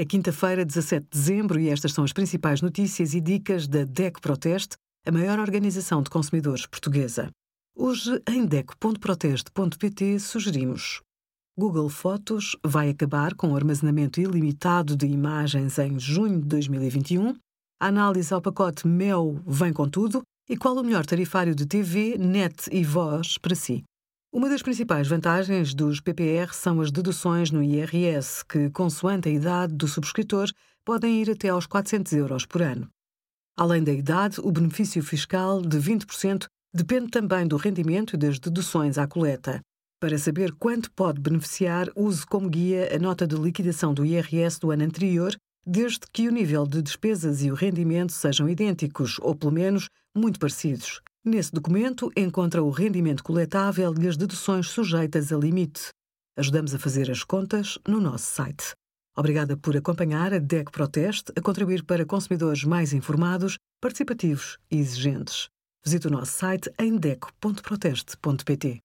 É quinta-feira, 17 de dezembro, e estas são as principais notícias e dicas da DEC Proteste, a maior organização de consumidores portuguesa. Hoje, em DEC.proteste.pt, sugerimos Google Fotos vai acabar com o armazenamento ilimitado de imagens em junho de 2021. A análise ao pacote MEL vem com tudo. E qual o melhor tarifário de TV, net e voz para si? Uma das principais vantagens dos PPR são as deduções no IRS, que, consoante a idade do subscritor, podem ir até aos 400 euros por ano. Além da idade, o benefício fiscal de 20% depende também do rendimento e das deduções à coleta. Para saber quanto pode beneficiar, use como guia a nota de liquidação do IRS do ano anterior, desde que o nível de despesas e o rendimento sejam idênticos, ou pelo menos muito parecidos. Nesse documento encontra o rendimento coletável e as deduções sujeitas a limite. Ajudamos a fazer as contas no nosso site. Obrigada por acompanhar a DEC Proteste a contribuir para consumidores mais informados, participativos e exigentes. Visite o nosso site em deco.proteste.pt.